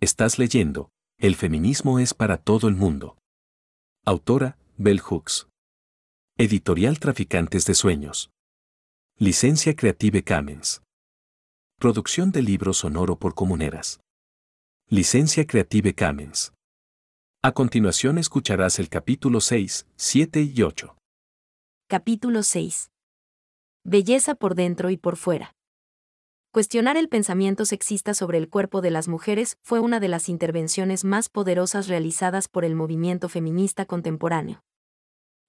Estás leyendo, El feminismo es para todo el mundo. Autora, Bell Hooks. Editorial Traficantes de Sueños. Licencia Creative Commons. Producción de libro sonoro por comuneras. Licencia Creative Commons. A continuación escucharás el capítulo 6, 7 y 8. Capítulo 6. Belleza por dentro y por fuera. Cuestionar el pensamiento sexista sobre el cuerpo de las mujeres fue una de las intervenciones más poderosas realizadas por el movimiento feminista contemporáneo.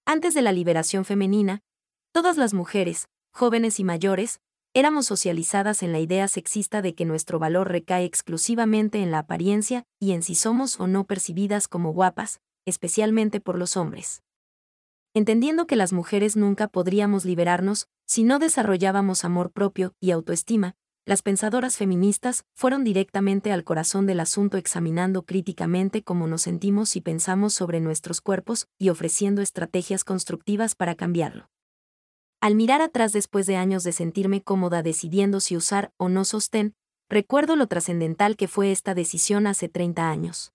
Antes de la liberación femenina, todas las mujeres, jóvenes y mayores, éramos socializadas en la idea sexista de que nuestro valor recae exclusivamente en la apariencia y en si somos o no percibidas como guapas, especialmente por los hombres. Entendiendo que las mujeres nunca podríamos liberarnos si no desarrollábamos amor propio y autoestima, las pensadoras feministas fueron directamente al corazón del asunto examinando críticamente cómo nos sentimos y pensamos sobre nuestros cuerpos y ofreciendo estrategias constructivas para cambiarlo. Al mirar atrás después de años de sentirme cómoda decidiendo si usar o no sostén, recuerdo lo trascendental que fue esta decisión hace 30 años.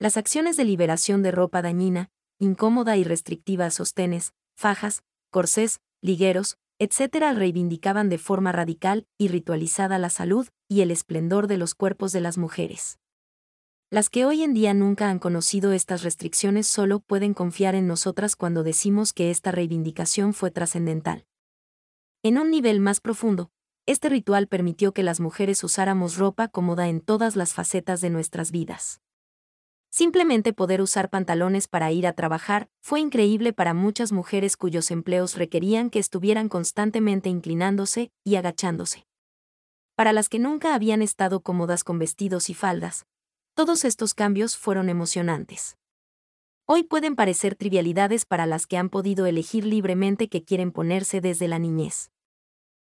Las acciones de liberación de ropa dañina, incómoda y restrictiva a sostenes, fajas, corsés, ligueros, etc., reivindicaban de forma radical y ritualizada la salud y el esplendor de los cuerpos de las mujeres. Las que hoy en día nunca han conocido estas restricciones solo pueden confiar en nosotras cuando decimos que esta reivindicación fue trascendental. En un nivel más profundo, este ritual permitió que las mujeres usáramos ropa cómoda en todas las facetas de nuestras vidas. Simplemente poder usar pantalones para ir a trabajar fue increíble para muchas mujeres cuyos empleos requerían que estuvieran constantemente inclinándose y agachándose. Para las que nunca habían estado cómodas con vestidos y faldas, todos estos cambios fueron emocionantes. Hoy pueden parecer trivialidades para las que han podido elegir libremente que quieren ponerse desde la niñez.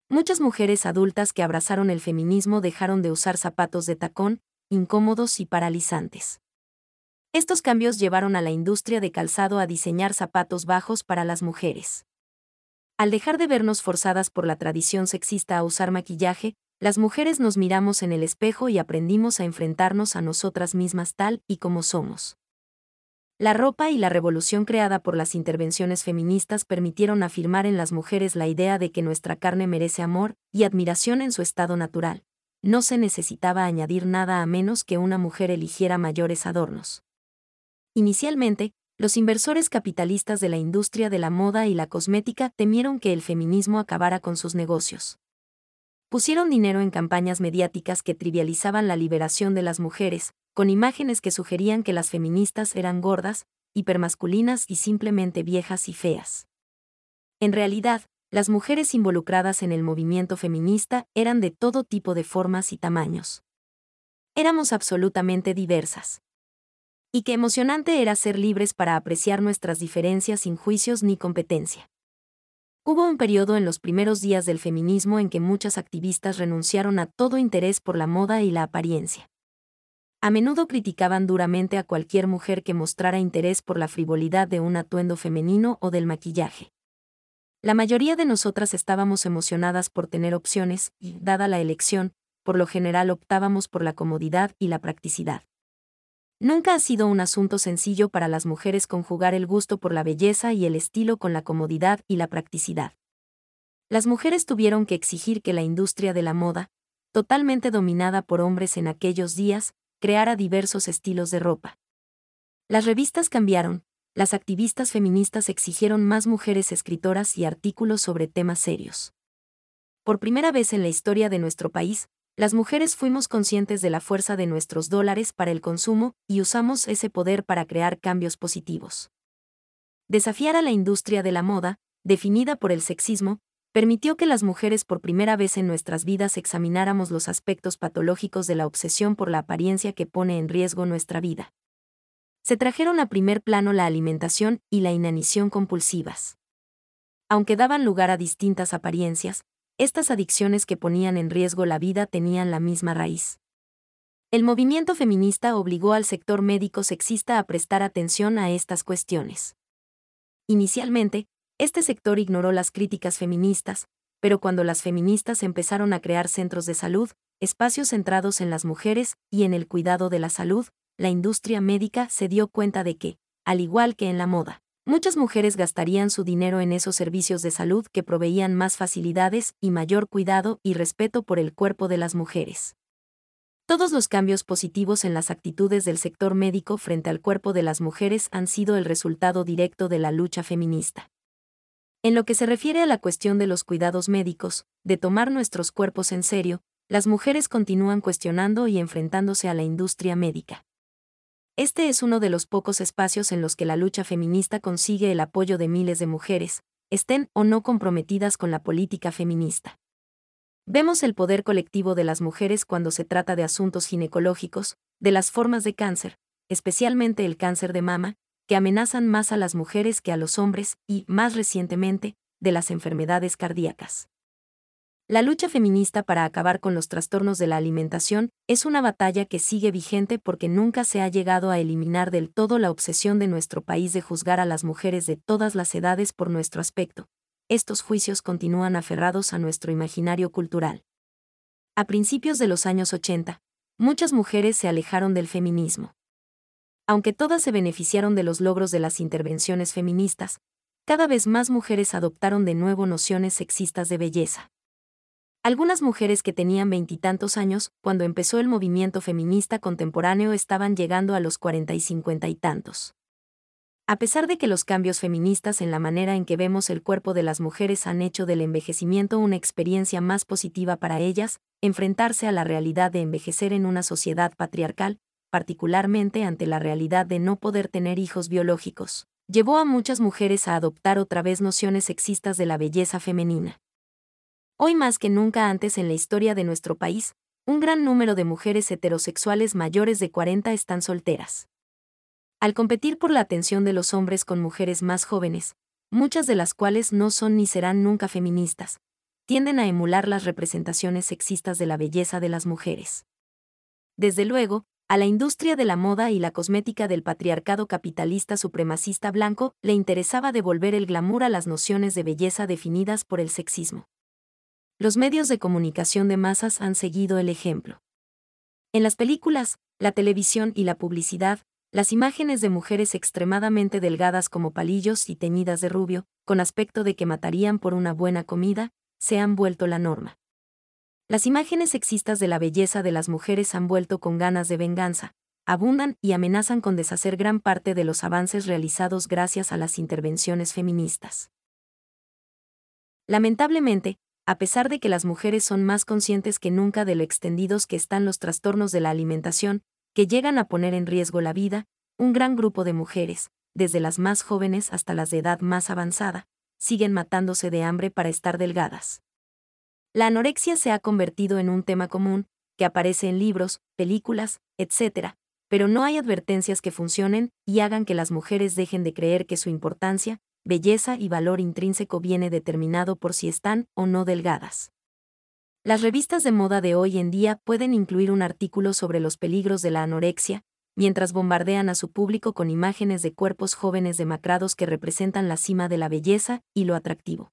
Muchas mujeres adultas que abrazaron el feminismo dejaron de usar zapatos de tacón, incómodos y paralizantes. Estos cambios llevaron a la industria de calzado a diseñar zapatos bajos para las mujeres. Al dejar de vernos forzadas por la tradición sexista a usar maquillaje, las mujeres nos miramos en el espejo y aprendimos a enfrentarnos a nosotras mismas tal y como somos. La ropa y la revolución creada por las intervenciones feministas permitieron afirmar en las mujeres la idea de que nuestra carne merece amor y admiración en su estado natural. No se necesitaba añadir nada a menos que una mujer eligiera mayores adornos. Inicialmente, los inversores capitalistas de la industria de la moda y la cosmética temieron que el feminismo acabara con sus negocios. Pusieron dinero en campañas mediáticas que trivializaban la liberación de las mujeres, con imágenes que sugerían que las feministas eran gordas, hipermasculinas y simplemente viejas y feas. En realidad, las mujeres involucradas en el movimiento feminista eran de todo tipo de formas y tamaños. Éramos absolutamente diversas. Y qué emocionante era ser libres para apreciar nuestras diferencias sin juicios ni competencia. Hubo un periodo en los primeros días del feminismo en que muchas activistas renunciaron a todo interés por la moda y la apariencia. A menudo criticaban duramente a cualquier mujer que mostrara interés por la frivolidad de un atuendo femenino o del maquillaje. La mayoría de nosotras estábamos emocionadas por tener opciones y, dada la elección, por lo general optábamos por la comodidad y la practicidad. Nunca ha sido un asunto sencillo para las mujeres conjugar el gusto por la belleza y el estilo con la comodidad y la practicidad. Las mujeres tuvieron que exigir que la industria de la moda, totalmente dominada por hombres en aquellos días, creara diversos estilos de ropa. Las revistas cambiaron, las activistas feministas exigieron más mujeres escritoras y artículos sobre temas serios. Por primera vez en la historia de nuestro país, las mujeres fuimos conscientes de la fuerza de nuestros dólares para el consumo y usamos ese poder para crear cambios positivos. Desafiar a la industria de la moda, definida por el sexismo, permitió que las mujeres por primera vez en nuestras vidas examináramos los aspectos patológicos de la obsesión por la apariencia que pone en riesgo nuestra vida. Se trajeron a primer plano la alimentación y la inanición compulsivas. Aunque daban lugar a distintas apariencias, estas adicciones que ponían en riesgo la vida tenían la misma raíz. El movimiento feminista obligó al sector médico sexista a prestar atención a estas cuestiones. Inicialmente, este sector ignoró las críticas feministas, pero cuando las feministas empezaron a crear centros de salud, espacios centrados en las mujeres y en el cuidado de la salud, la industria médica se dio cuenta de que, al igual que en la moda, muchas mujeres gastarían su dinero en esos servicios de salud que proveían más facilidades y mayor cuidado y respeto por el cuerpo de las mujeres. Todos los cambios positivos en las actitudes del sector médico frente al cuerpo de las mujeres han sido el resultado directo de la lucha feminista. En lo que se refiere a la cuestión de los cuidados médicos, de tomar nuestros cuerpos en serio, las mujeres continúan cuestionando y enfrentándose a la industria médica. Este es uno de los pocos espacios en los que la lucha feminista consigue el apoyo de miles de mujeres, estén o no comprometidas con la política feminista. Vemos el poder colectivo de las mujeres cuando se trata de asuntos ginecológicos, de las formas de cáncer, especialmente el cáncer de mama, que amenazan más a las mujeres que a los hombres y, más recientemente, de las enfermedades cardíacas. La lucha feminista para acabar con los trastornos de la alimentación es una batalla que sigue vigente porque nunca se ha llegado a eliminar del todo la obsesión de nuestro país de juzgar a las mujeres de todas las edades por nuestro aspecto. Estos juicios continúan aferrados a nuestro imaginario cultural. A principios de los años 80, muchas mujeres se alejaron del feminismo. Aunque todas se beneficiaron de los logros de las intervenciones feministas, cada vez más mujeres adoptaron de nuevo nociones sexistas de belleza. Algunas mujeres que tenían veintitantos años, cuando empezó el movimiento feminista contemporáneo, estaban llegando a los cuarenta y cincuenta y tantos. A pesar de que los cambios feministas en la manera en que vemos el cuerpo de las mujeres han hecho del envejecimiento una experiencia más positiva para ellas, enfrentarse a la realidad de envejecer en una sociedad patriarcal, particularmente ante la realidad de no poder tener hijos biológicos, llevó a muchas mujeres a adoptar otra vez nociones sexistas de la belleza femenina. Hoy más que nunca antes en la historia de nuestro país, un gran número de mujeres heterosexuales mayores de 40 están solteras. Al competir por la atención de los hombres con mujeres más jóvenes, muchas de las cuales no son ni serán nunca feministas, tienden a emular las representaciones sexistas de la belleza de las mujeres. Desde luego, a la industria de la moda y la cosmética del patriarcado capitalista supremacista blanco le interesaba devolver el glamour a las nociones de belleza definidas por el sexismo los medios de comunicación de masas han seguido el ejemplo. En las películas, la televisión y la publicidad, las imágenes de mujeres extremadamente delgadas como palillos y teñidas de rubio, con aspecto de que matarían por una buena comida, se han vuelto la norma. Las imágenes sexistas de la belleza de las mujeres han vuelto con ganas de venganza, abundan y amenazan con deshacer gran parte de los avances realizados gracias a las intervenciones feministas. Lamentablemente, a pesar de que las mujeres son más conscientes que nunca de lo extendidos que están los trastornos de la alimentación, que llegan a poner en riesgo la vida, un gran grupo de mujeres, desde las más jóvenes hasta las de edad más avanzada, siguen matándose de hambre para estar delgadas. La anorexia se ha convertido en un tema común, que aparece en libros, películas, etc., pero no hay advertencias que funcionen y hagan que las mujeres dejen de creer que su importancia, belleza y valor intrínseco viene determinado por si están o no delgadas. Las revistas de moda de hoy en día pueden incluir un artículo sobre los peligros de la anorexia, mientras bombardean a su público con imágenes de cuerpos jóvenes demacrados que representan la cima de la belleza y lo atractivo.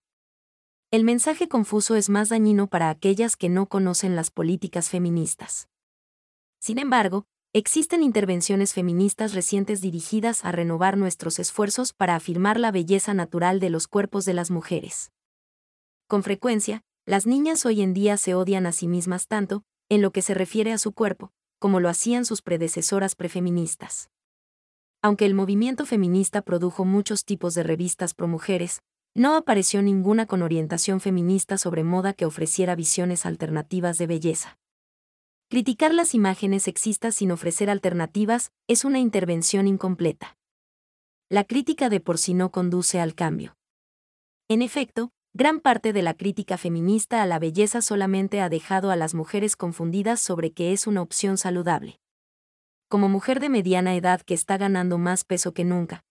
El mensaje confuso es más dañino para aquellas que no conocen las políticas feministas. Sin embargo, existen intervenciones feministas recientes dirigidas a renovar nuestros esfuerzos para afirmar la belleza natural de los cuerpos de las mujeres. Con frecuencia, las niñas hoy en día se odian a sí mismas tanto, en lo que se refiere a su cuerpo, como lo hacían sus predecesoras prefeministas. Aunque el movimiento feminista produjo muchos tipos de revistas pro mujeres, no apareció ninguna con orientación feminista sobre moda que ofreciera visiones alternativas de belleza. Criticar las imágenes sexistas sin ofrecer alternativas es una intervención incompleta. La crítica de por sí no conduce al cambio. En efecto, gran parte de la crítica feminista a la belleza solamente ha dejado a las mujeres confundidas sobre qué es una opción saludable. Como mujer de mediana edad que está ganando más peso que nunca,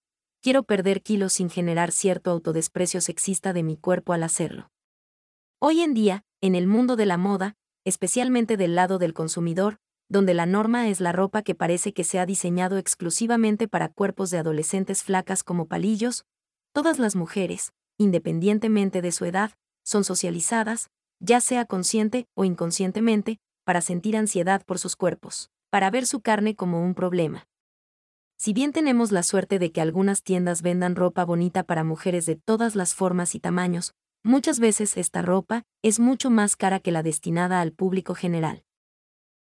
quiero perder kilos sin generar cierto autodesprecio sexista de mi cuerpo al hacerlo. Hoy en día, en el mundo de la moda, especialmente del lado del consumidor, donde la norma es la ropa que parece que se ha diseñado exclusivamente para cuerpos de adolescentes flacas como palillos, todas las mujeres, independientemente de su edad, son socializadas, ya sea consciente o inconscientemente, para sentir ansiedad por sus cuerpos, para ver su carne como un problema. Si bien tenemos la suerte de que algunas tiendas vendan ropa bonita para mujeres de todas las formas y tamaños, muchas veces esta ropa es mucho más cara que la destinada al público general.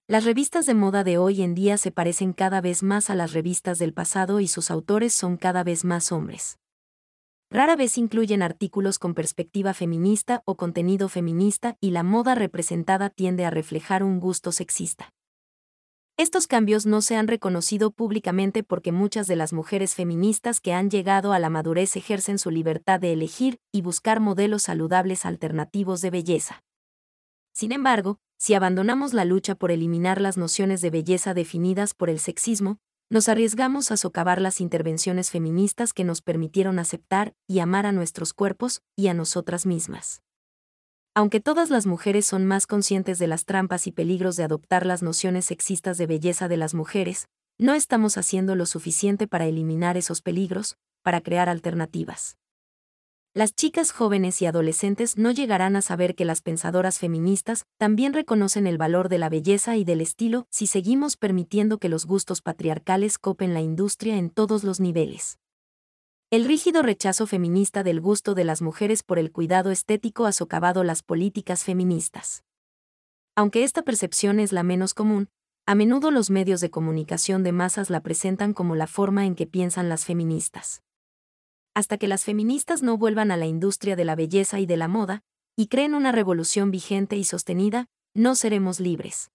Las revistas de moda de hoy en día se parecen cada vez más a las revistas del pasado y sus autores son cada vez más hombres. Rara vez incluyen artículos con perspectiva feminista o contenido feminista y la moda representada tiende a reflejar un gusto sexista. Estos cambios no se han reconocido públicamente porque muchas de las mujeres feministas que han llegado a la madurez ejercen su libertad de elegir y buscar modelos saludables alternativos de belleza. Sin embargo, si abandonamos la lucha por eliminar las nociones de belleza definidas por el sexismo, nos arriesgamos a socavar las intervenciones feministas que nos permitieron aceptar y amar a nuestros cuerpos y a nosotras mismas. Aunque todas las mujeres son más conscientes de las trampas y peligros de adoptar las nociones sexistas de belleza de las mujeres, no estamos haciendo lo suficiente para eliminar esos peligros, para crear alternativas. Las chicas jóvenes y adolescentes no llegarán a saber que las pensadoras feministas también reconocen el valor de la belleza y del estilo si seguimos permitiendo que los gustos patriarcales copen la industria en todos los niveles. El rígido rechazo feminista del gusto de las mujeres por el cuidado estético ha socavado las políticas feministas. Aunque esta percepción es la menos común, a menudo los medios de comunicación de masas la presentan como la forma en que piensan las feministas. Hasta que las feministas no vuelvan a la industria de la belleza y de la moda, y creen una revolución vigente y sostenida, no seremos libres.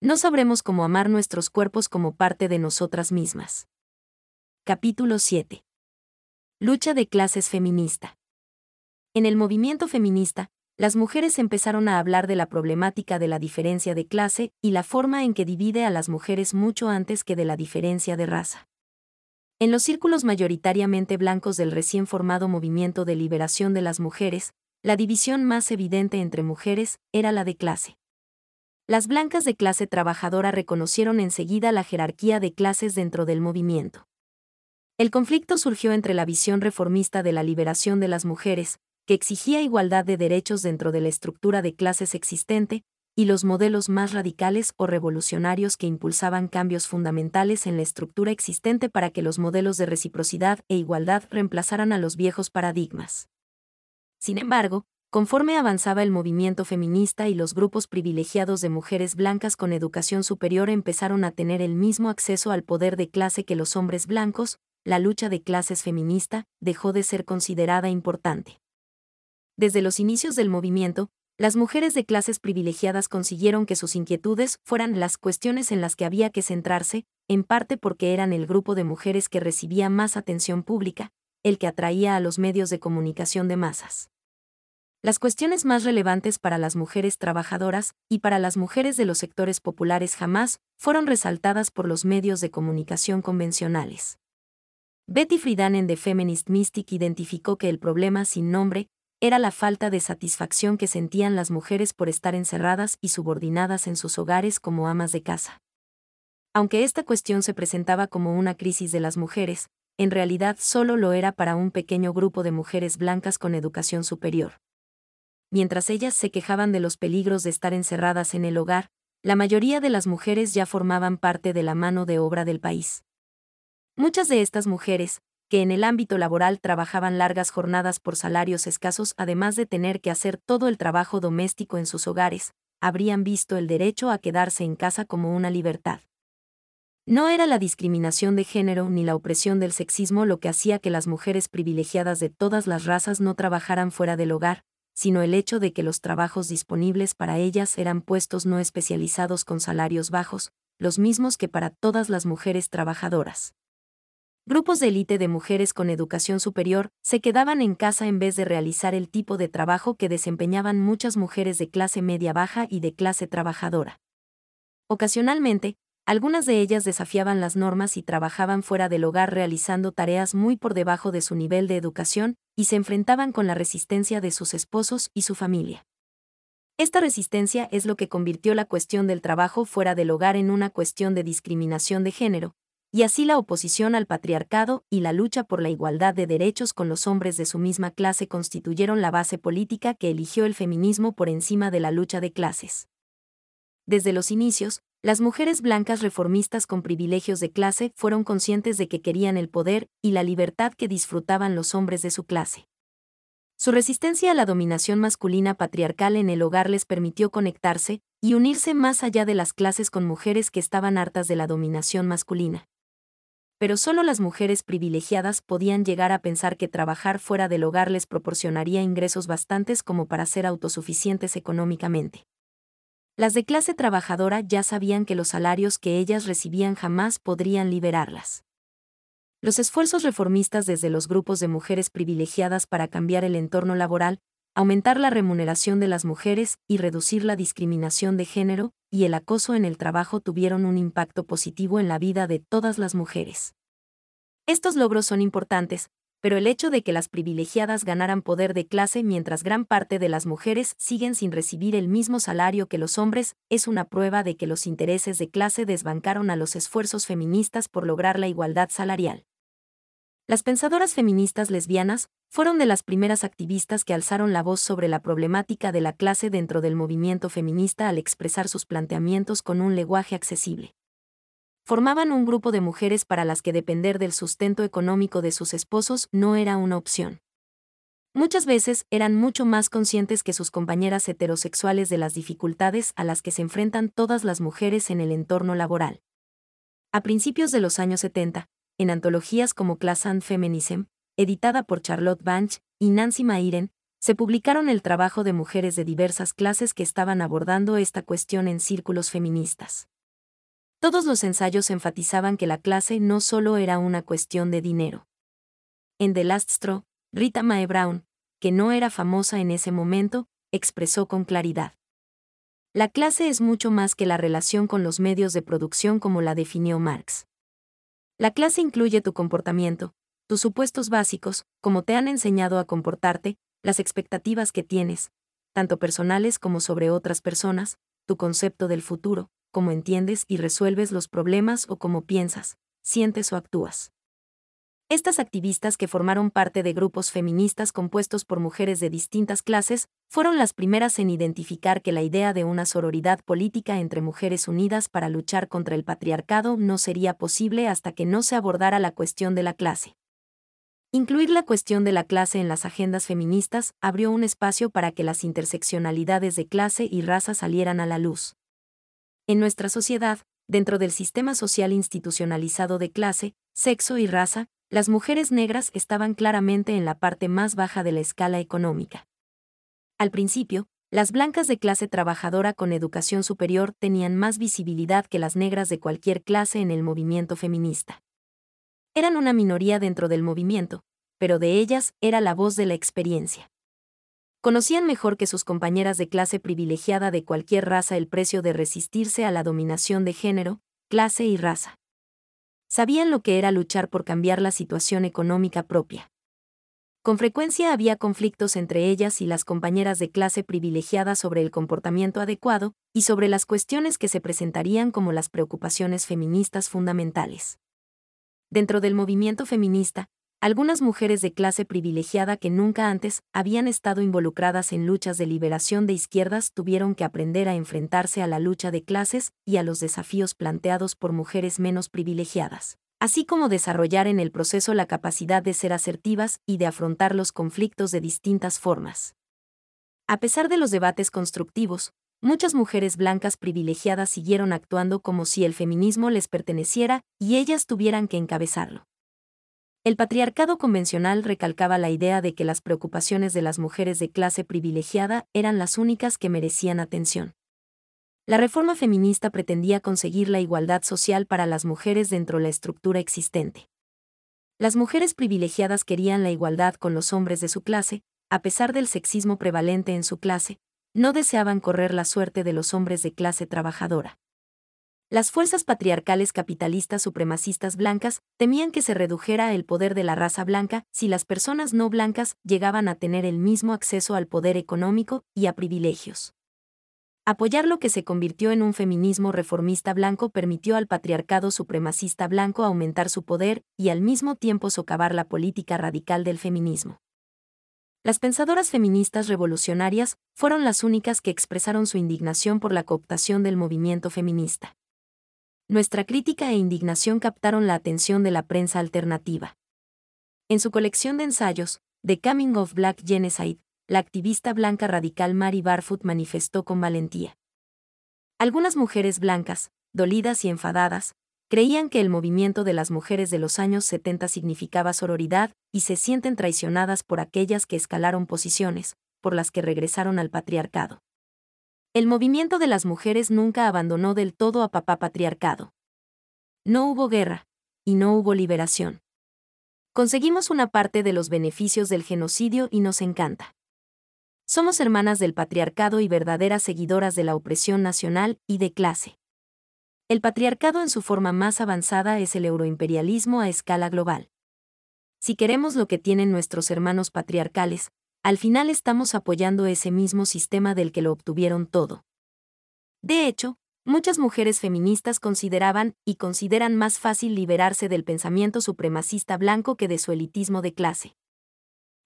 No sabremos cómo amar nuestros cuerpos como parte de nosotras mismas. Capítulo 7. Lucha de clases feminista. En el movimiento feminista, las mujeres empezaron a hablar de la problemática de la diferencia de clase y la forma en que divide a las mujeres mucho antes que de la diferencia de raza. En los círculos mayoritariamente blancos del recién formado movimiento de liberación de las mujeres, la división más evidente entre mujeres era la de clase. Las blancas de clase trabajadora reconocieron enseguida la jerarquía de clases dentro del movimiento. El conflicto surgió entre la visión reformista de la liberación de las mujeres, que exigía igualdad de derechos dentro de la estructura de clases existente, y los modelos más radicales o revolucionarios que impulsaban cambios fundamentales en la estructura existente para que los modelos de reciprocidad e igualdad reemplazaran a los viejos paradigmas. Sin embargo, conforme avanzaba el movimiento feminista y los grupos privilegiados de mujeres blancas con educación superior empezaron a tener el mismo acceso al poder de clase que los hombres blancos, la lucha de clases feminista dejó de ser considerada importante. Desde los inicios del movimiento, las mujeres de clases privilegiadas consiguieron que sus inquietudes fueran las cuestiones en las que había que centrarse, en parte porque eran el grupo de mujeres que recibía más atención pública, el que atraía a los medios de comunicación de masas. Las cuestiones más relevantes para las mujeres trabajadoras y para las mujeres de los sectores populares jamás fueron resaltadas por los medios de comunicación convencionales. Betty Friedan en The Feminist Mystic identificó que el problema sin nombre era la falta de satisfacción que sentían las mujeres por estar encerradas y subordinadas en sus hogares como amas de casa. Aunque esta cuestión se presentaba como una crisis de las mujeres, en realidad solo lo era para un pequeño grupo de mujeres blancas con educación superior. Mientras ellas se quejaban de los peligros de estar encerradas en el hogar, la mayoría de las mujeres ya formaban parte de la mano de obra del país. Muchas de estas mujeres, que en el ámbito laboral trabajaban largas jornadas por salarios escasos además de tener que hacer todo el trabajo doméstico en sus hogares, habrían visto el derecho a quedarse en casa como una libertad. No era la discriminación de género ni la opresión del sexismo lo que hacía que las mujeres privilegiadas de todas las razas no trabajaran fuera del hogar, sino el hecho de que los trabajos disponibles para ellas eran puestos no especializados con salarios bajos, los mismos que para todas las mujeres trabajadoras grupos de élite de mujeres con educación superior se quedaban en casa en vez de realizar el tipo de trabajo que desempeñaban muchas mujeres de clase media baja y de clase trabajadora. Ocasionalmente, algunas de ellas desafiaban las normas y trabajaban fuera del hogar realizando tareas muy por debajo de su nivel de educación, y se enfrentaban con la resistencia de sus esposos y su familia. Esta resistencia es lo que convirtió la cuestión del trabajo fuera del hogar en una cuestión de discriminación de género, y así la oposición al patriarcado y la lucha por la igualdad de derechos con los hombres de su misma clase constituyeron la base política que eligió el feminismo por encima de la lucha de clases. Desde los inicios, las mujeres blancas reformistas con privilegios de clase fueron conscientes de que querían el poder y la libertad que disfrutaban los hombres de su clase. Su resistencia a la dominación masculina patriarcal en el hogar les permitió conectarse y unirse más allá de las clases con mujeres que estaban hartas de la dominación masculina. Pero solo las mujeres privilegiadas podían llegar a pensar que trabajar fuera del hogar les proporcionaría ingresos bastantes como para ser autosuficientes económicamente. Las de clase trabajadora ya sabían que los salarios que ellas recibían jamás podrían liberarlas. Los esfuerzos reformistas desde los grupos de mujeres privilegiadas para cambiar el entorno laboral, aumentar la remuneración de las mujeres y reducir la discriminación de género y el acoso en el trabajo tuvieron un impacto positivo en la vida de todas las mujeres. Estos logros son importantes, pero el hecho de que las privilegiadas ganaran poder de clase mientras gran parte de las mujeres siguen sin recibir el mismo salario que los hombres es una prueba de que los intereses de clase desbancaron a los esfuerzos feministas por lograr la igualdad salarial. Las pensadoras feministas lesbianas fueron de las primeras activistas que alzaron la voz sobre la problemática de la clase dentro del movimiento feminista al expresar sus planteamientos con un lenguaje accesible. Formaban un grupo de mujeres para las que depender del sustento económico de sus esposos no era una opción. Muchas veces eran mucho más conscientes que sus compañeras heterosexuales de las dificultades a las que se enfrentan todas las mujeres en el entorno laboral. A principios de los años 70, en antologías como Class and Feminism, editada por Charlotte Banch y Nancy Mairen, se publicaron el trabajo de mujeres de diversas clases que estaban abordando esta cuestión en círculos feministas. Todos los ensayos enfatizaban que la clase no solo era una cuestión de dinero. En The Last Straw, Rita Mae Brown, que no era famosa en ese momento, expresó con claridad. La clase es mucho más que la relación con los medios de producción como la definió Marx. La clase incluye tu comportamiento, tus supuestos básicos, como te han enseñado a comportarte, las expectativas que tienes, tanto personales como sobre otras personas, tu concepto del futuro, cómo entiendes y resuelves los problemas o cómo piensas, sientes o actúas. Estas activistas que formaron parte de grupos feministas compuestos por mujeres de distintas clases, fueron las primeras en identificar que la idea de una sororidad política entre mujeres unidas para luchar contra el patriarcado no sería posible hasta que no se abordara la cuestión de la clase. Incluir la cuestión de la clase en las agendas feministas abrió un espacio para que las interseccionalidades de clase y raza salieran a la luz. En nuestra sociedad, dentro del sistema social institucionalizado de clase, sexo y raza, las mujeres negras estaban claramente en la parte más baja de la escala económica. Al principio, las blancas de clase trabajadora con educación superior tenían más visibilidad que las negras de cualquier clase en el movimiento feminista. Eran una minoría dentro del movimiento, pero de ellas era la voz de la experiencia. Conocían mejor que sus compañeras de clase privilegiada de cualquier raza el precio de resistirse a la dominación de género, clase y raza sabían lo que era luchar por cambiar la situación económica propia. Con frecuencia había conflictos entre ellas y las compañeras de clase privilegiada sobre el comportamiento adecuado y sobre las cuestiones que se presentarían como las preocupaciones feministas fundamentales. Dentro del movimiento feminista, algunas mujeres de clase privilegiada que nunca antes habían estado involucradas en luchas de liberación de izquierdas tuvieron que aprender a enfrentarse a la lucha de clases y a los desafíos planteados por mujeres menos privilegiadas, así como desarrollar en el proceso la capacidad de ser asertivas y de afrontar los conflictos de distintas formas. A pesar de los debates constructivos, muchas mujeres blancas privilegiadas siguieron actuando como si el feminismo les perteneciera y ellas tuvieran que encabezarlo. El patriarcado convencional recalcaba la idea de que las preocupaciones de las mujeres de clase privilegiada eran las únicas que merecían atención. La reforma feminista pretendía conseguir la igualdad social para las mujeres dentro de la estructura existente. Las mujeres privilegiadas querían la igualdad con los hombres de su clase, a pesar del sexismo prevalente en su clase, no deseaban correr la suerte de los hombres de clase trabajadora. Las fuerzas patriarcales capitalistas supremacistas blancas temían que se redujera el poder de la raza blanca si las personas no blancas llegaban a tener el mismo acceso al poder económico y a privilegios. Apoyar lo que se convirtió en un feminismo reformista blanco permitió al patriarcado supremacista blanco aumentar su poder y al mismo tiempo socavar la política radical del feminismo. Las pensadoras feministas revolucionarias fueron las únicas que expresaron su indignación por la cooptación del movimiento feminista. Nuestra crítica e indignación captaron la atención de la prensa alternativa. En su colección de ensayos, The Coming of Black Genocide, la activista blanca radical Mary Barfoot manifestó con valentía. Algunas mujeres blancas, dolidas y enfadadas, creían que el movimiento de las mujeres de los años 70 significaba sororidad y se sienten traicionadas por aquellas que escalaron posiciones, por las que regresaron al patriarcado. El movimiento de las mujeres nunca abandonó del todo a papá patriarcado. No hubo guerra, y no hubo liberación. Conseguimos una parte de los beneficios del genocidio y nos encanta. Somos hermanas del patriarcado y verdaderas seguidoras de la opresión nacional y de clase. El patriarcado en su forma más avanzada es el euroimperialismo a escala global. Si queremos lo que tienen nuestros hermanos patriarcales, al final estamos apoyando ese mismo sistema del que lo obtuvieron todo. De hecho, muchas mujeres feministas consideraban y consideran más fácil liberarse del pensamiento supremacista blanco que de su elitismo de clase.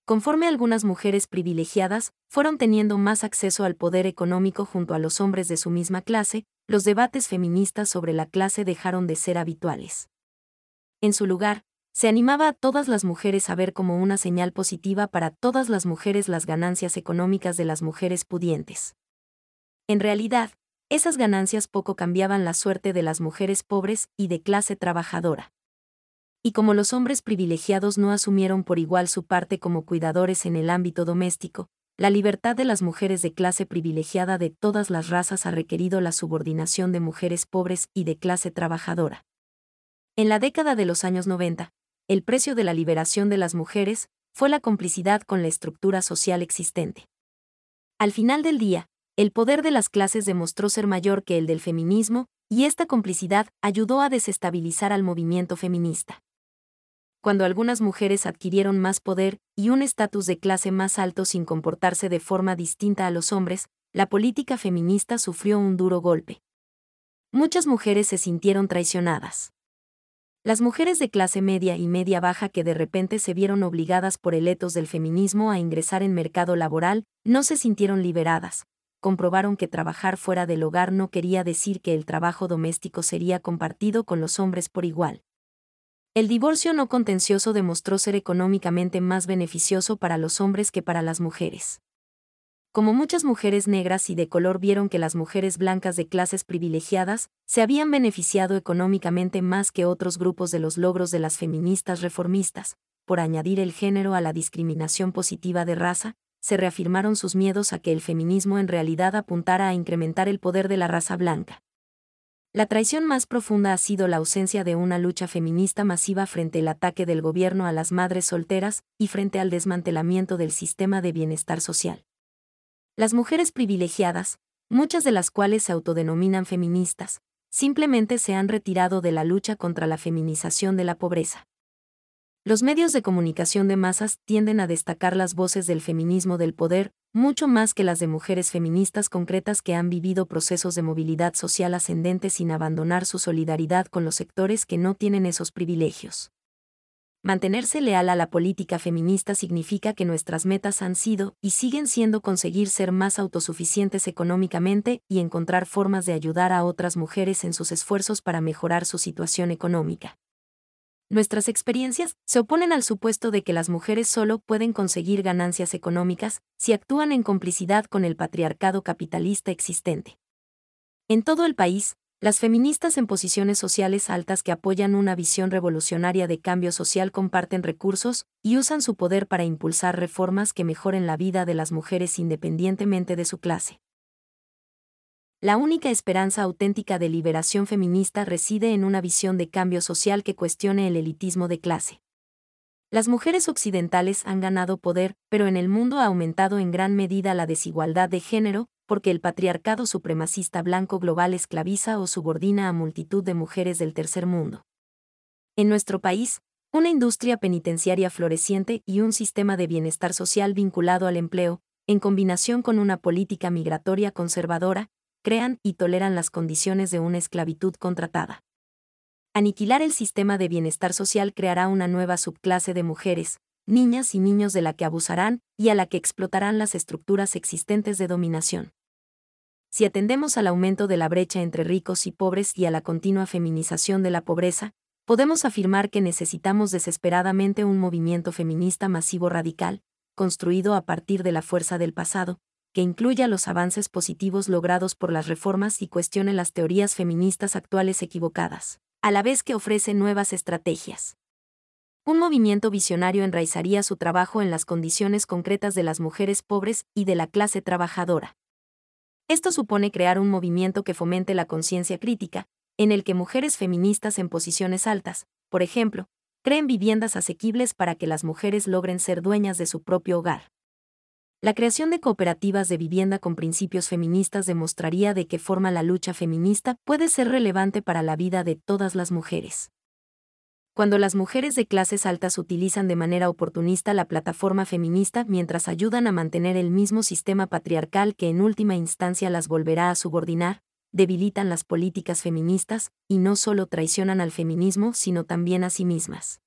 Conforme algunas mujeres privilegiadas fueron teniendo más acceso al poder económico junto a los hombres de su misma clase, los debates feministas sobre la clase dejaron de ser habituales. En su lugar, se animaba a todas las mujeres a ver como una señal positiva para todas las mujeres las ganancias económicas de las mujeres pudientes. En realidad, esas ganancias poco cambiaban la suerte de las mujeres pobres y de clase trabajadora. Y como los hombres privilegiados no asumieron por igual su parte como cuidadores en el ámbito doméstico, la libertad de las mujeres de clase privilegiada de todas las razas ha requerido la subordinación de mujeres pobres y de clase trabajadora. En la década de los años 90, el precio de la liberación de las mujeres fue la complicidad con la estructura social existente. Al final del día, el poder de las clases demostró ser mayor que el del feminismo, y esta complicidad ayudó a desestabilizar al movimiento feminista. Cuando algunas mujeres adquirieron más poder y un estatus de clase más alto sin comportarse de forma distinta a los hombres, la política feminista sufrió un duro golpe. Muchas mujeres se sintieron traicionadas. Las mujeres de clase media y media baja que de repente se vieron obligadas por el etos del feminismo a ingresar en mercado laboral, no se sintieron liberadas. Comprobaron que trabajar fuera del hogar no quería decir que el trabajo doméstico sería compartido con los hombres por igual. El divorcio no contencioso demostró ser económicamente más beneficioso para los hombres que para las mujeres como muchas mujeres negras y de color vieron que las mujeres blancas de clases privilegiadas se habían beneficiado económicamente más que otros grupos de los logros de las feministas reformistas, por añadir el género a la discriminación positiva de raza, se reafirmaron sus miedos a que el feminismo en realidad apuntara a incrementar el poder de la raza blanca. La traición más profunda ha sido la ausencia de una lucha feminista masiva frente al ataque del gobierno a las madres solteras y frente al desmantelamiento del sistema de bienestar social. Las mujeres privilegiadas, muchas de las cuales se autodenominan feministas, simplemente se han retirado de la lucha contra la feminización de la pobreza. Los medios de comunicación de masas tienden a destacar las voces del feminismo del poder, mucho más que las de mujeres feministas concretas que han vivido procesos de movilidad social ascendente sin abandonar su solidaridad con los sectores que no tienen esos privilegios. Mantenerse leal a la política feminista significa que nuestras metas han sido y siguen siendo conseguir ser más autosuficientes económicamente y encontrar formas de ayudar a otras mujeres en sus esfuerzos para mejorar su situación económica. Nuestras experiencias se oponen al supuesto de que las mujeres solo pueden conseguir ganancias económicas si actúan en complicidad con el patriarcado capitalista existente. En todo el país, las feministas en posiciones sociales altas que apoyan una visión revolucionaria de cambio social comparten recursos y usan su poder para impulsar reformas que mejoren la vida de las mujeres independientemente de su clase. La única esperanza auténtica de liberación feminista reside en una visión de cambio social que cuestione el elitismo de clase. Las mujeres occidentales han ganado poder, pero en el mundo ha aumentado en gran medida la desigualdad de género, porque el patriarcado supremacista blanco global esclaviza o subordina a multitud de mujeres del tercer mundo. En nuestro país, una industria penitenciaria floreciente y un sistema de bienestar social vinculado al empleo, en combinación con una política migratoria conservadora, crean y toleran las condiciones de una esclavitud contratada. Aniquilar el sistema de bienestar social creará una nueva subclase de mujeres, niñas y niños de la que abusarán y a la que explotarán las estructuras existentes de dominación. Si atendemos al aumento de la brecha entre ricos y pobres y a la continua feminización de la pobreza, podemos afirmar que necesitamos desesperadamente un movimiento feminista masivo radical, construido a partir de la fuerza del pasado, que incluya los avances positivos logrados por las reformas y cuestione las teorías feministas actuales equivocadas, a la vez que ofrece nuevas estrategias. Un movimiento visionario enraizaría su trabajo en las condiciones concretas de las mujeres pobres y de la clase trabajadora. Esto supone crear un movimiento que fomente la conciencia crítica, en el que mujeres feministas en posiciones altas, por ejemplo, creen viviendas asequibles para que las mujeres logren ser dueñas de su propio hogar. La creación de cooperativas de vivienda con principios feministas demostraría de qué forma la lucha feminista puede ser relevante para la vida de todas las mujeres. Cuando las mujeres de clases altas utilizan de manera oportunista la plataforma feminista mientras ayudan a mantener el mismo sistema patriarcal que en última instancia las volverá a subordinar, debilitan las políticas feministas y no solo traicionan al feminismo, sino también a sí mismas.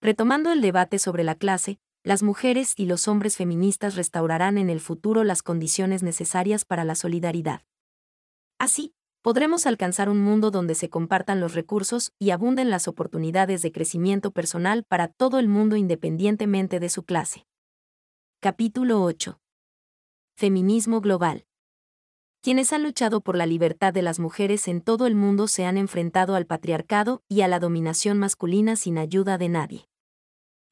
Retomando el debate sobre la clase, las mujeres y los hombres feministas restaurarán en el futuro las condiciones necesarias para la solidaridad. Así, podremos alcanzar un mundo donde se compartan los recursos y abunden las oportunidades de crecimiento personal para todo el mundo independientemente de su clase. Capítulo 8. Feminismo global. Quienes han luchado por la libertad de las mujeres en todo el mundo se han enfrentado al patriarcado y a la dominación masculina sin ayuda de nadie.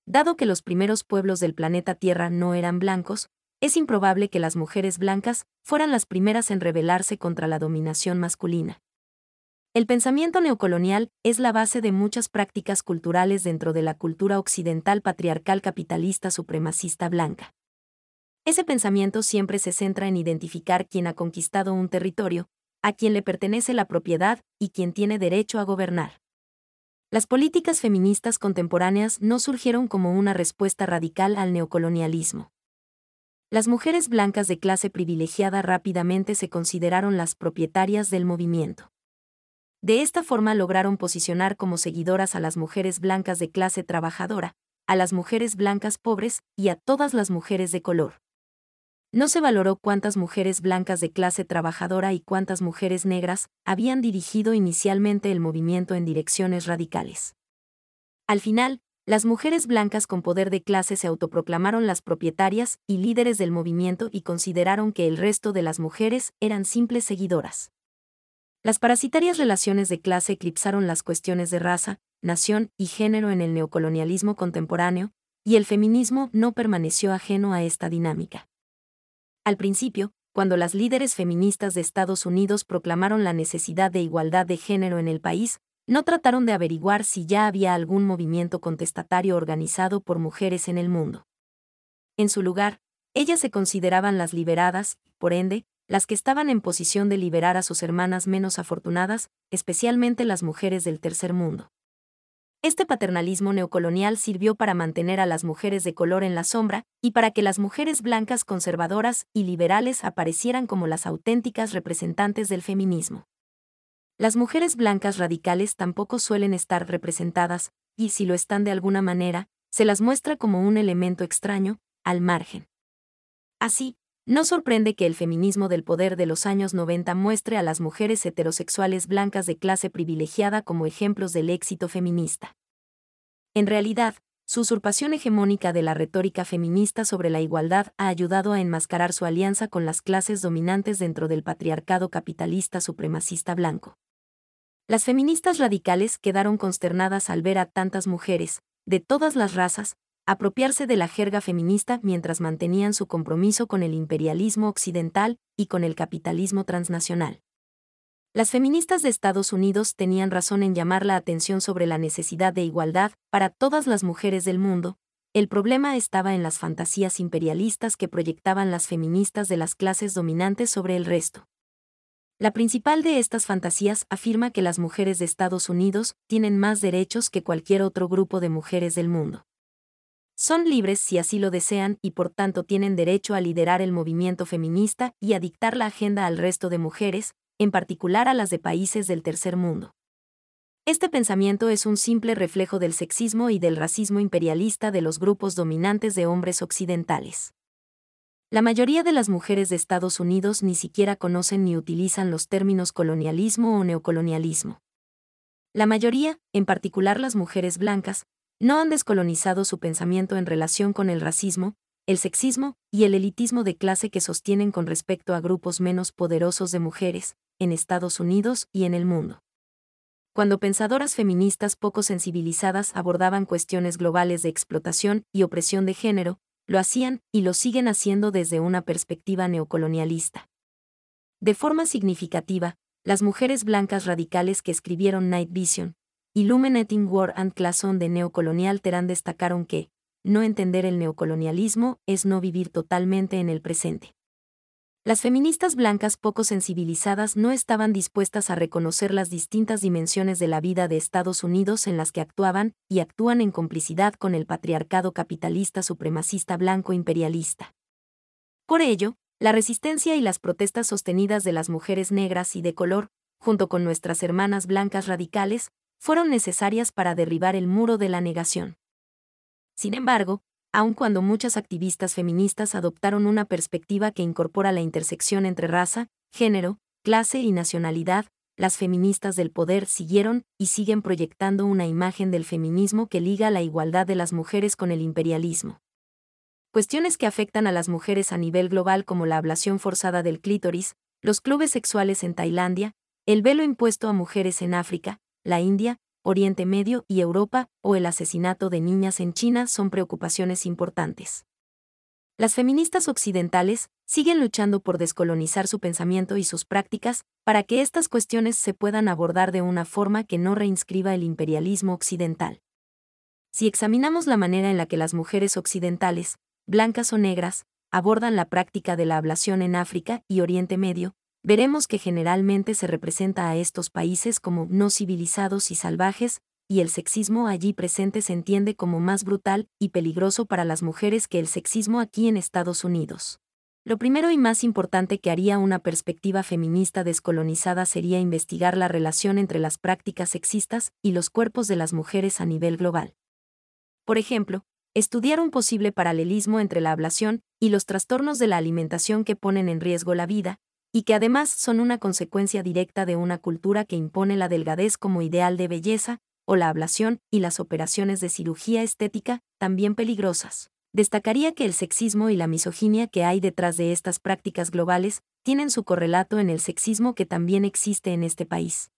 Dado que los primeros pueblos del planeta Tierra no eran blancos, es improbable que las mujeres blancas fueran las primeras en rebelarse contra la dominación masculina. El pensamiento neocolonial es la base de muchas prácticas culturales dentro de la cultura occidental patriarcal capitalista supremacista blanca. Ese pensamiento siempre se centra en identificar quién ha conquistado un territorio, a quién le pertenece la propiedad y quién tiene derecho a gobernar. Las políticas feministas contemporáneas no surgieron como una respuesta radical al neocolonialismo. Las mujeres blancas de clase privilegiada rápidamente se consideraron las propietarias del movimiento. De esta forma lograron posicionar como seguidoras a las mujeres blancas de clase trabajadora, a las mujeres blancas pobres y a todas las mujeres de color. No se valoró cuántas mujeres blancas de clase trabajadora y cuántas mujeres negras habían dirigido inicialmente el movimiento en direcciones radicales. Al final, las mujeres blancas con poder de clase se autoproclamaron las propietarias y líderes del movimiento y consideraron que el resto de las mujeres eran simples seguidoras. Las parasitarias relaciones de clase eclipsaron las cuestiones de raza, nación y género en el neocolonialismo contemporáneo, y el feminismo no permaneció ajeno a esta dinámica. Al principio, cuando las líderes feministas de Estados Unidos proclamaron la necesidad de igualdad de género en el país, no trataron de averiguar si ya había algún movimiento contestatario organizado por mujeres en el mundo. En su lugar, ellas se consideraban las liberadas, por ende, las que estaban en posición de liberar a sus hermanas menos afortunadas, especialmente las mujeres del tercer mundo. Este paternalismo neocolonial sirvió para mantener a las mujeres de color en la sombra y para que las mujeres blancas conservadoras y liberales aparecieran como las auténticas representantes del feminismo. Las mujeres blancas radicales tampoco suelen estar representadas, y si lo están de alguna manera, se las muestra como un elemento extraño, al margen. Así, no sorprende que el feminismo del poder de los años 90 muestre a las mujeres heterosexuales blancas de clase privilegiada como ejemplos del éxito feminista. En realidad, su usurpación hegemónica de la retórica feminista sobre la igualdad ha ayudado a enmascarar su alianza con las clases dominantes dentro del patriarcado capitalista supremacista blanco. Las feministas radicales quedaron consternadas al ver a tantas mujeres, de todas las razas, apropiarse de la jerga feminista mientras mantenían su compromiso con el imperialismo occidental y con el capitalismo transnacional. Las feministas de Estados Unidos tenían razón en llamar la atención sobre la necesidad de igualdad para todas las mujeres del mundo, el problema estaba en las fantasías imperialistas que proyectaban las feministas de las clases dominantes sobre el resto. La principal de estas fantasías afirma que las mujeres de Estados Unidos tienen más derechos que cualquier otro grupo de mujeres del mundo. Son libres si así lo desean y por tanto tienen derecho a liderar el movimiento feminista y a dictar la agenda al resto de mujeres, en particular a las de países del tercer mundo. Este pensamiento es un simple reflejo del sexismo y del racismo imperialista de los grupos dominantes de hombres occidentales. La mayoría de las mujeres de Estados Unidos ni siquiera conocen ni utilizan los términos colonialismo o neocolonialismo. La mayoría, en particular las mujeres blancas, no han descolonizado su pensamiento en relación con el racismo, el sexismo y el elitismo de clase que sostienen con respecto a grupos menos poderosos de mujeres, en Estados Unidos y en el mundo. Cuando pensadoras feministas poco sensibilizadas abordaban cuestiones globales de explotación y opresión de género, lo hacían y lo siguen haciendo desde una perspectiva neocolonialista. De forma significativa, las mujeres blancas radicales que escribieron Night Vision, Illuminating War and Class on de neocolonial Terán destacaron que, no entender el neocolonialismo es no vivir totalmente en el presente. Las feministas blancas poco sensibilizadas no estaban dispuestas a reconocer las distintas dimensiones de la vida de Estados Unidos en las que actuaban y actúan en complicidad con el patriarcado capitalista supremacista blanco imperialista. Por ello, la resistencia y las protestas sostenidas de las mujeres negras y de color, junto con nuestras hermanas blancas radicales, fueron necesarias para derribar el muro de la negación. Sin embargo, aun cuando muchas activistas feministas adoptaron una perspectiva que incorpora la intersección entre raza, género, clase y nacionalidad, las feministas del poder siguieron y siguen proyectando una imagen del feminismo que liga la igualdad de las mujeres con el imperialismo. Cuestiones que afectan a las mujeres a nivel global como la ablación forzada del clítoris, los clubes sexuales en Tailandia, el velo impuesto a mujeres en África, la India, Oriente Medio y Europa, o el asesinato de niñas en China son preocupaciones importantes. Las feministas occidentales siguen luchando por descolonizar su pensamiento y sus prácticas para que estas cuestiones se puedan abordar de una forma que no reinscriba el imperialismo occidental. Si examinamos la manera en la que las mujeres occidentales, blancas o negras, abordan la práctica de la ablación en África y Oriente Medio, veremos que generalmente se representa a estos países como no civilizados y salvajes, y el sexismo allí presente se entiende como más brutal y peligroso para las mujeres que el sexismo aquí en Estados Unidos. Lo primero y más importante que haría una perspectiva feminista descolonizada sería investigar la relación entre las prácticas sexistas y los cuerpos de las mujeres a nivel global. Por ejemplo, estudiar un posible paralelismo entre la ablación y los trastornos de la alimentación que ponen en riesgo la vida, y que además son una consecuencia directa de una cultura que impone la delgadez como ideal de belleza, o la ablación y las operaciones de cirugía estética, también peligrosas. Destacaría que el sexismo y la misoginia que hay detrás de estas prácticas globales tienen su correlato en el sexismo que también existe en este país.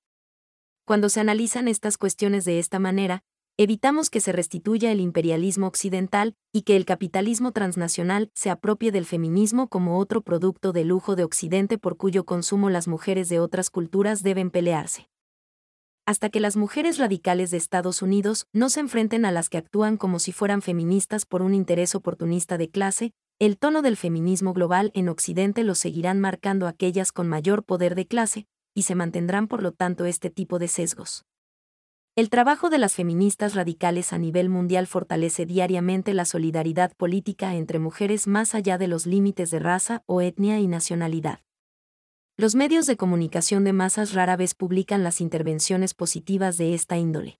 Cuando se analizan estas cuestiones de esta manera, evitamos que se restituya el imperialismo occidental y que el capitalismo transnacional se apropie del feminismo como otro producto de lujo de Occidente por cuyo consumo las mujeres de otras culturas deben pelearse. Hasta que las mujeres radicales de Estados Unidos no se enfrenten a las que actúan como si fueran feministas por un interés oportunista de clase, el tono del feminismo global en Occidente lo seguirán marcando aquellas con mayor poder de clase, y se mantendrán por lo tanto este tipo de sesgos. El trabajo de las feministas radicales a nivel mundial fortalece diariamente la solidaridad política entre mujeres más allá de los límites de raza o etnia y nacionalidad. Los medios de comunicación de masas rara vez publican las intervenciones positivas de esta índole.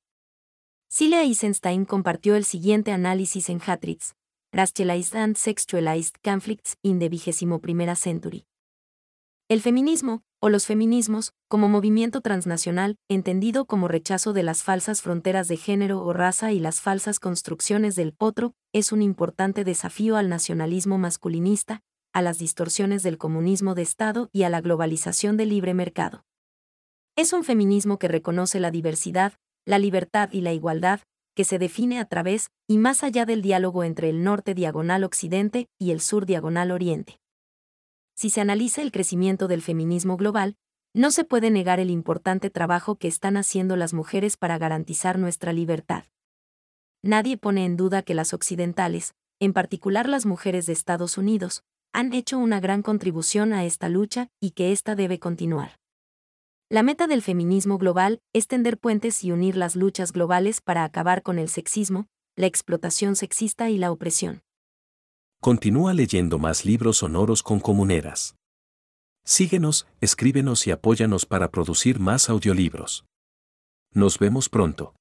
Celia Eisenstein compartió el siguiente análisis en Hatritz, Racialized and Sexualized Conflicts in the XXI Century. El feminismo, o los feminismos, como movimiento transnacional, entendido como rechazo de las falsas fronteras de género o raza y las falsas construcciones del otro, es un importante desafío al nacionalismo masculinista, a las distorsiones del comunismo de Estado y a la globalización del libre mercado. Es un feminismo que reconoce la diversidad, la libertad y la igualdad, que se define a través y más allá del diálogo entre el norte diagonal occidente y el sur diagonal oriente si se analiza el crecimiento del feminismo global, no se puede negar el importante trabajo que están haciendo las mujeres para garantizar nuestra libertad. Nadie pone en duda que las occidentales, en particular las mujeres de Estados Unidos, han hecho una gran contribución a esta lucha y que ésta debe continuar. La meta del feminismo global es tender puentes y unir las luchas globales para acabar con el sexismo, la explotación sexista y la opresión. Continúa leyendo más libros sonoros con comuneras. Síguenos, escríbenos y apóyanos para producir más audiolibros. Nos vemos pronto.